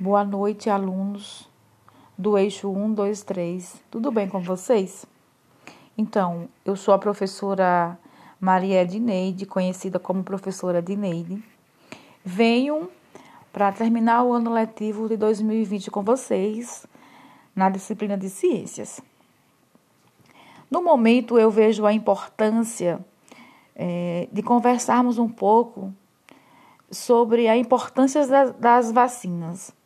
Boa noite, alunos do eixo 1, 2, 3. Tudo bem com vocês? Então, eu sou a professora Maria Edneide, conhecida como professora Edneide. Venho para terminar o ano letivo de 2020 com vocês na disciplina de ciências. No momento, eu vejo a importância é, de conversarmos um pouco sobre a importância das, das vacinas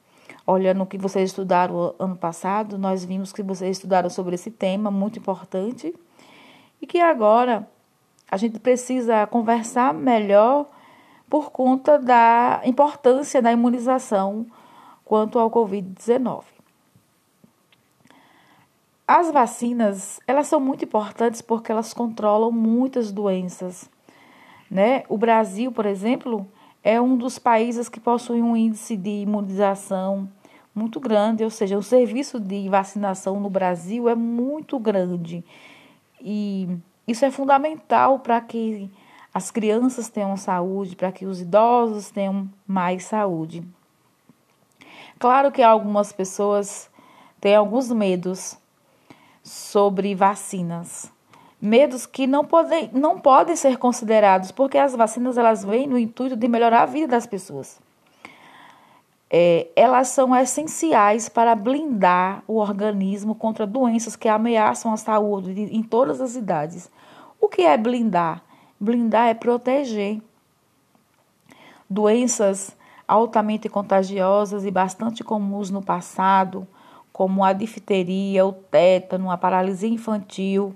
olhando o que vocês estudaram ano passado, nós vimos que vocês estudaram sobre esse tema muito importante e que agora a gente precisa conversar melhor por conta da importância da imunização quanto ao COVID-19. As vacinas, elas são muito importantes porque elas controlam muitas doenças, né? O Brasil, por exemplo, é um dos países que possui um índice de imunização muito grande, ou seja, o serviço de vacinação no Brasil é muito grande. E isso é fundamental para que as crianças tenham saúde, para que os idosos tenham mais saúde. Claro que algumas pessoas têm alguns medos sobre vacinas medos que não podem, não podem ser considerados, porque as vacinas elas vêm no intuito de melhorar a vida das pessoas. É, elas são essenciais para blindar o organismo contra doenças que ameaçam a saúde de, em todas as idades. O que é blindar? Blindar é proteger. Doenças altamente contagiosas e bastante comuns no passado, como a difteria, o tétano, a paralisia infantil,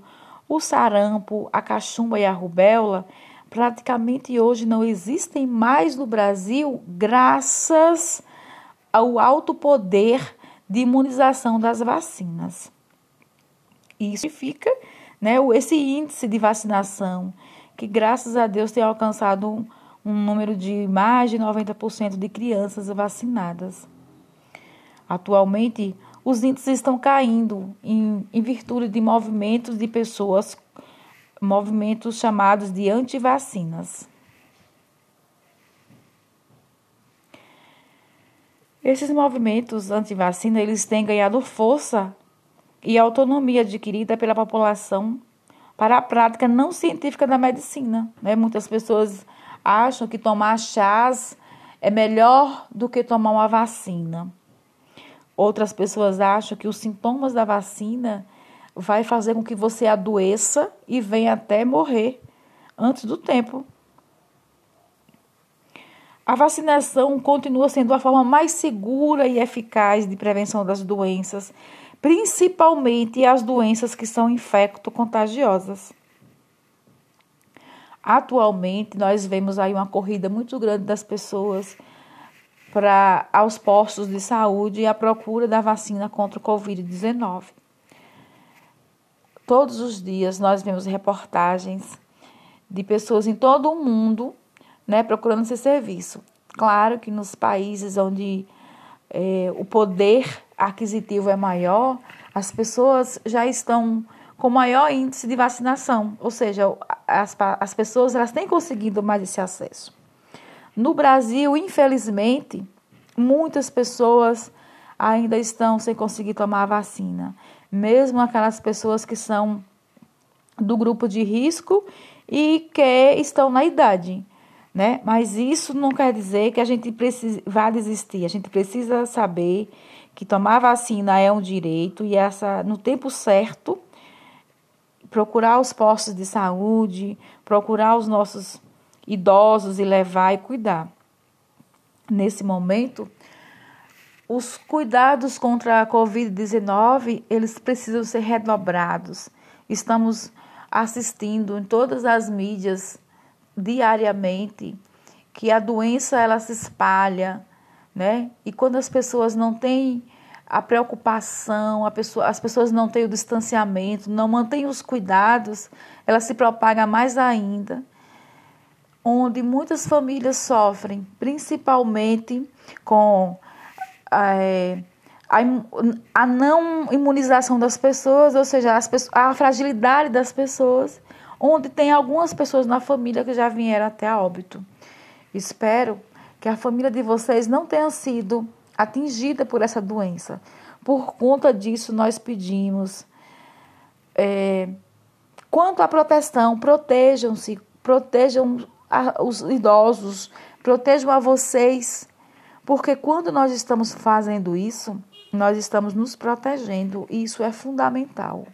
o sarampo, a cachumba e a rubéola praticamente hoje não existem mais no Brasil graças ao alto poder de imunização das vacinas. Isso fica, né, esse índice de vacinação, que graças a Deus tem alcançado um, um número de mais de 90% de crianças vacinadas. Atualmente, os índices estão caindo em, em virtude de movimentos de pessoas, movimentos chamados de antivacinas. Esses movimentos antivacina, eles têm ganhado força e autonomia adquirida pela população para a prática não científica da medicina. Né? Muitas pessoas acham que tomar chás é melhor do que tomar uma vacina. Outras pessoas acham que os sintomas da vacina vai fazer com que você adoeça e venha até morrer antes do tempo. A vacinação continua sendo a forma mais segura e eficaz de prevenção das doenças, principalmente as doenças que são infecto-contagiosas. Atualmente, nós vemos aí uma corrida muito grande das pessoas para aos postos de saúde e a procura da vacina contra o Covid-19. Todos os dias nós vemos reportagens de pessoas em todo o mundo né, procurando esse serviço. Claro que nos países onde é, o poder aquisitivo é maior, as pessoas já estão com maior índice de vacinação, ou seja, as, as pessoas elas têm conseguido mais esse acesso. No Brasil, infelizmente, muitas pessoas ainda estão sem conseguir tomar a vacina, mesmo aquelas pessoas que são do grupo de risco e que estão na idade, né? Mas isso não quer dizer que a gente vá desistir. A gente precisa saber que tomar vacina é um direito e essa no tempo certo procurar os postos de saúde, procurar os nossos idosos e levar e cuidar. Nesse momento, os cuidados contra a COVID-19, eles precisam ser redobrados. Estamos assistindo em todas as mídias diariamente que a doença ela se espalha, né? E quando as pessoas não têm a preocupação, a pessoa, as pessoas não têm o distanciamento, não mantêm os cuidados, ela se propaga mais ainda onde muitas famílias sofrem, principalmente com é, a, a, não imunização das pessoas, ou seja, a fragilidade das pessoas, onde tem algumas pessoas na família que já vieram até a óbito. Espero que a família de vocês não tenha sido atingida por essa doença. Por conta disso, nós pedimos. É, quanto à proteção, protejam-se, protejam a, os idosos, protejam a vocês, porque quando nós estamos fazendo isso, nós estamos nos protegendo e isso é fundamental.